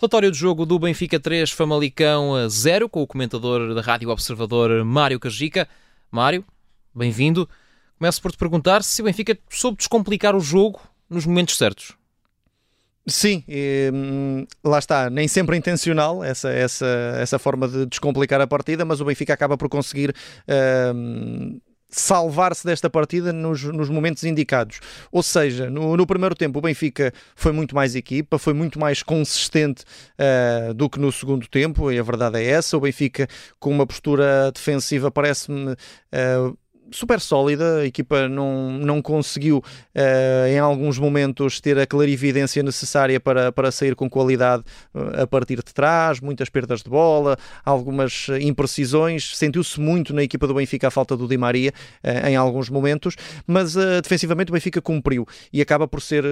Relatório de jogo do Benfica 3, Famalicão 0, com o comentador da Rádio Observador Mário Cajica. Mário, bem-vindo. Começo por te perguntar se o Benfica soube descomplicar o jogo nos momentos certos. Sim, e, hum, lá está, nem sempre intencional essa, essa, essa forma de descomplicar a partida, mas o Benfica acaba por conseguir hum, salvar-se desta partida nos, nos, momentos indicados. Ou seja, no, no, primeiro tempo o Benfica foi muito mais equipa, foi muito mais consistente uh, do que no segundo tempo, e a verdade é essa. O Benfica, com uma postura defensiva, parece-me. Uh, super sólida, a equipa não, não conseguiu uh, em alguns momentos ter a clarividência necessária para, para sair com qualidade uh, a partir de trás, muitas perdas de bola, algumas imprecisões, sentiu-se muito na equipa do Benfica a falta do Di Maria uh, em alguns momentos, mas defensivamente o Benfica cumpriu e acaba por ser,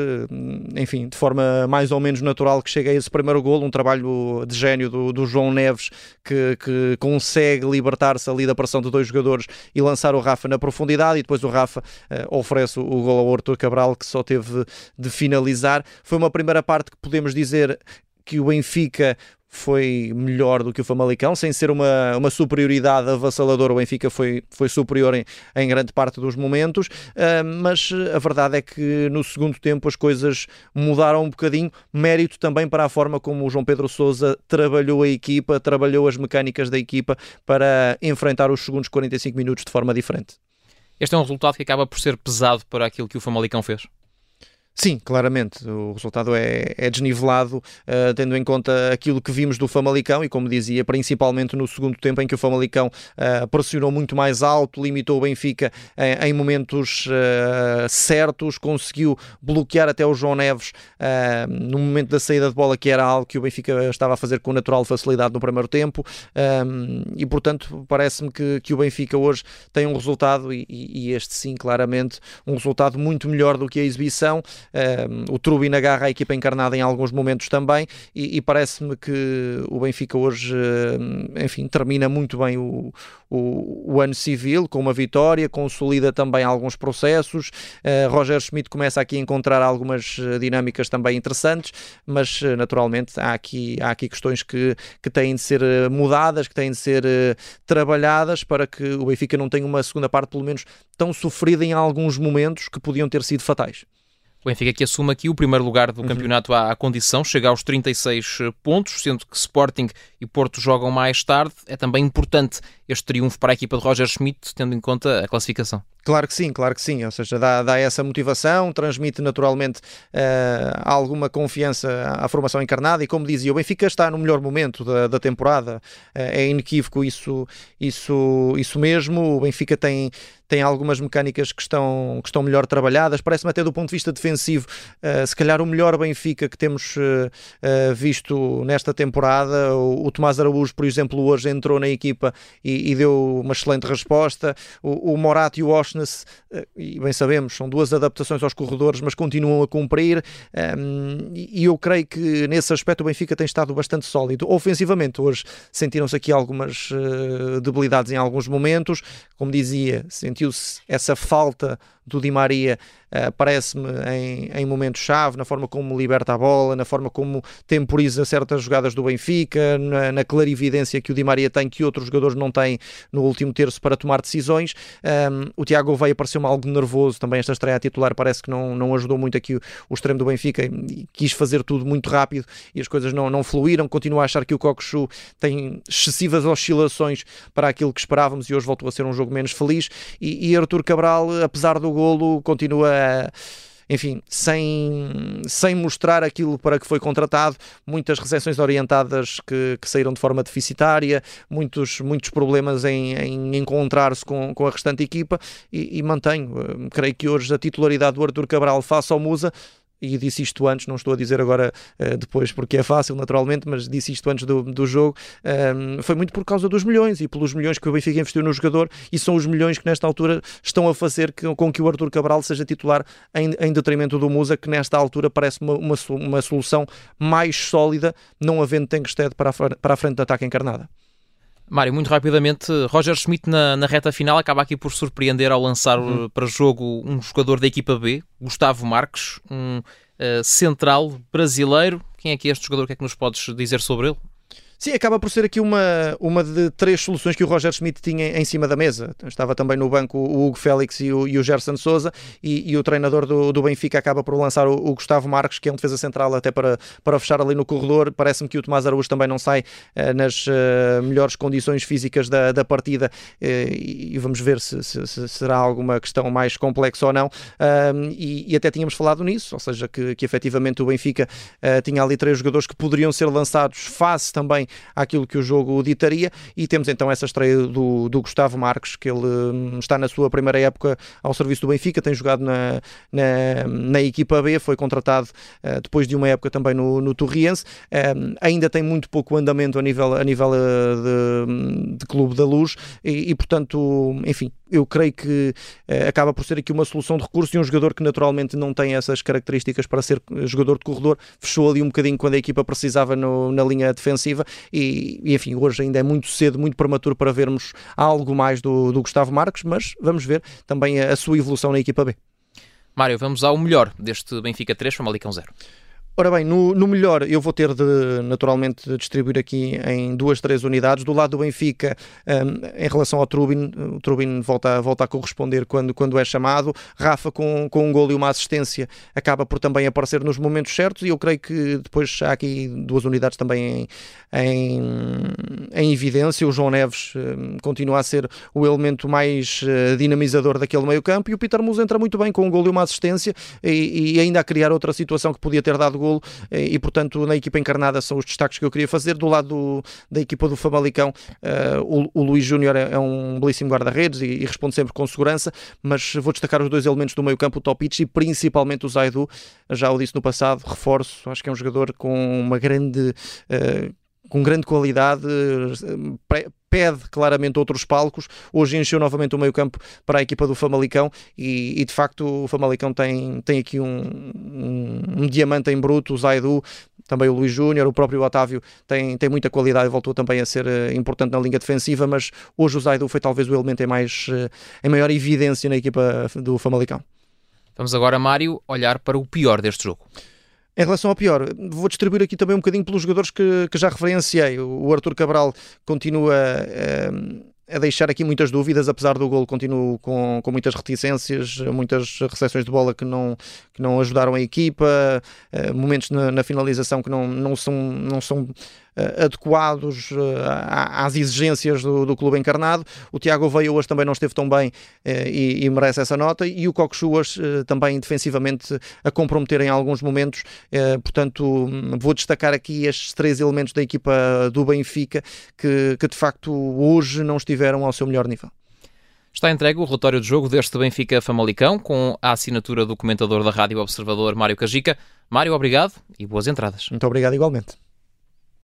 enfim, de forma mais ou menos natural que chega a esse primeiro golo, um trabalho de gênio do, do João Neves que, que consegue libertar-se ali da pressão de dois jogadores e lançar o Rafa na profundidade e depois o Rafa uh, oferece o, gol ao Arthur Cabral que só teve de finalizar. Foi uma primeira parte que podemos dizer que o Benfica foi melhor do que o Famalicão, sem ser uma, uma superioridade avassaladora, o Benfica foi, foi superior em, em grande parte dos momentos, uh, mas a verdade é que no segundo tempo as coisas mudaram um bocadinho, mérito também para a forma como o João Pedro Sousa trabalhou a equipa, trabalhou as mecânicas da equipa para enfrentar os segundos 45 minutos de forma diferente. Este é um resultado que acaba por ser pesado para aquilo que o Famalicão fez? Sim, claramente. O resultado é, é desnivelado, uh, tendo em conta aquilo que vimos do Famalicão e, como dizia, principalmente no segundo tempo em que o Famalicão uh, pressionou muito mais alto, limitou o Benfica em, momentos uh, certos, conseguiu bloquear até o João Neves no momento da saída de bola, que era algo que o Benfica estava a fazer com natural facilidade no primeiro tempo. e, portanto, parece-me que, que o Benfica hoje tem um resultado, e, e este sim, claramente, um resultado muito melhor do que a exibição o Trubin agarra a equipa encarnada em alguns momentos também e, e parece-me que o Benfica hoje, enfim, termina muito bem o, o, o, ano civil com uma vitória, consolida também alguns processos. Uh, Roger Schmidt começa aqui a encontrar algumas eh, dinâmicas também interessantes, mas uh, naturalmente há aqui, há aqui questões que, que têm de ser mudadas, que têm de ser uh, trabalhadas para que o Benfica não tenha uma segunda parte, pelo menos, tão sofrida em alguns momentos que podiam ter sido fatais. O Benfica que assume aqui o primeiro lugar do uhum. campeonato à, à, condição, chega aos 36 pontos, sendo que Sporting e Porto jogam mais tarde. É também importante este triunfo para a equipa de Roger Schmidt, tendo em conta a classificação. Claro que sim, claro que sim. Ou seja, dá, dá essa motivação, transmite naturalmente uh, alguma confiança à formação encarnada e, como dizia, o Benfica está no melhor momento da, da temporada. Uh, é inequívoco isso, isso, isso mesmo. O Benfica tem, tem algumas mecânicas que estão, que estão melhor trabalhadas. Parece-me até do ponto de vista defensivo, uh, se calhar o melhor Benfica que temos visto nesta temporada. O, o Tomás Araújo, por exemplo, hoje entrou na equipa e, e deu uma excelente resposta. O, o Morato e o Oshness eh, e bem sabemos, são duas adaptações aos corredores, mas continuam a cumprir. Ehm, e eu creio que nesse aspecto o Benfica tem estado bastante sólido. Ofensivamente, hoje sentiram-se aqui algumas eh, debilidades em alguns momentos. Como dizia, sentiu-se essa falta do Di Maria uh, parece-me em, em momentos-chave, na forma como liberta a bola, na forma como temporiza certas jogadas do Benfica, na, na, clarividência que o Di Maria tem, que outros jogadores não têm no último terço para tomar decisões. Um, o Tiago Veia pareceu-me algo nervoso também, esta estreia titular parece que não, não ajudou muito aqui o, o extremo do Benfica e quis fazer tudo muito rápido e as coisas não, não fluíram. Continuo a achar que o Cocosu tem excessivas oscilações para aquilo que esperávamos e hoje voltou a ser um jogo menos feliz. E, e Cabral, apesar do continua enfim, sem, sem mostrar aquilo para que foi contratado, muitas recepções orientadas que, que saíram de forma deficitária, muitos, muitos problemas em, em encontrar-se com, com a restante equipa e, e mantenho, eh, creio que hoje a titularidade do Arthur Cabral face ao Musa e disse isto antes, não estou a dizer agora uh, depois porque é fácil, naturalmente, mas disse isto antes do, do jogo, um, foi muito por causa dos milhões e pelos milhões que o Benfica investiu no jogador e são os milhões que nesta altura estão a fazer que, com que o Arthur Cabral seja titular em, em detrimento do Musa, que nesta altura parece uma, uma, uma solução mais sólida, não havendo Tenkstead para a, para a frente de ataque encarnada. Mário, muito rapidamente, Roger Schmidt na, na, reta final acaba aqui por surpreender ao lançar uhum. para jogo um jogador da equipa B, Gustavo Marques, um uh, central brasileiro, Quem é que é este jogador? O que é que nos podes dizer sobre ele? Sim, acaba por ser aqui uma, uma de três soluções que o Roger Schmidt tinha em cima da mesa. Estava também no banco o Hugo Félix e o, e o Gerson Souza e, e, o treinador do, do Benfica acaba por lançar o, o, Gustavo Marques, que é um defesa central até para, para fechar ali no corredor. Parece-me que o Tomás Araújo também não sai uh, nas uh, melhores condições físicas da, da partida uh, e, e, vamos ver se, se, se, será alguma questão mais complexa ou não. E, e, até tínhamos falado nisso, ou seja, que, que efetivamente o Benfica tinha ali três jogadores que poderiam ser lançados face também àquilo que o jogo ditaria. E temos então essa estreia do, do Gustavo Marques, que ele hum, está na sua primeira época ao serviço do Benfica, tem jogado na, na, na equipa B, foi contratado uh, depois de uma época também no, no Torriense. Um, ainda tem muito pouco andamento a nível, a nível eh, de, de Clube da Luz e, e portanto, enfim, eu creio que uh, acaba por ser aqui uma solução de recurso e um jogador que naturalmente não tem essas características para ser jogador de corredor, fechou ali um bocadinho quando a equipa precisava no, na linha defensiva e, e, enfim, hoje ainda é muito cedo, muito prematuro para vermos algo mais do, do Gustavo Marques, mas vamos ver também a, a sua evolução na equipa B. Mário, vamos ao melhor deste Benfica 3, Famalicão 0. Ora bem, no, no, melhor eu vou ter de naturalmente distribuir aqui em duas, três unidades. Do lado do Benfica, um, em relação ao Trubin, o Trubin volta, volta a corresponder quando, quando é chamado. Rafa, com, com um gol e uma assistência, acaba por também aparecer nos momentos certos. E eu creio que depois há aqui duas unidades também em, em, em evidência. O João Neves um, continua a ser o elemento mais uh, dinamizador daquele meio-campo. E o Peter Mus entra muito bem com um gol e uma assistência e, e ainda a criar outra situação que podia ter dado gol golo eh, e, portanto, na equipa encarnada são os destaques que eu queria fazer. Do lado do, da equipa do Famalicão, uh, o, o Luís Júnior é, é, um belíssimo guarda-redes e, e, responde sempre com segurança, mas vou destacar os dois elementos do meio-campo, o Topic e principalmente o Zaidu. Já o disse no passado, reforço, acho que é um jogador com uma grande. Uh, com grande qualidade, pede claramente outros palcos. Hoje encheu novamente o meio-campo para a equipa do Famalicão e, e, de facto o Famalicão tem, tem aqui um, um, um diamante em bruto, o Zaidu, também o Luís Júnior, o próprio Otávio tem, tem muita qualidade voltou também a ser uh, importante na linha defensiva, mas hoje o Zaidu foi talvez o elemento em, mais, uh, em maior evidência na equipa do Famalicão. Vamos agora, Mário, olhar para o pior deste jogo. Em relação ao pior, vou distribuir aqui também um bocadinho pelos jogadores que, que já referenciei. O Arthur Cabral continua. Uh, a deixar aqui muitas dúvidas, apesar do gol continuo com, com muitas reticências, muitas recepções de bola que não, que não ajudaram a equipa, uh, momentos na, na, finalização que não, não são, não são adequados uh, às exigências do, do, clube encarnado. O Tiago Veia hoje também não esteve tão bem e, e, merece essa nota, e o Coxuas também defensivamente a comprometer em alguns momentos, portanto vou destacar aqui estes três elementos da equipa do Benfica que, que de facto hoje não estiveram estiveram ao seu melhor nível. Está entregue o relatório de jogo deste Benfica Famalicão com a assinatura do comentador da Rádio Observador Mário Cajica. Mário, obrigado e boas entradas. Muito obrigado igualmente.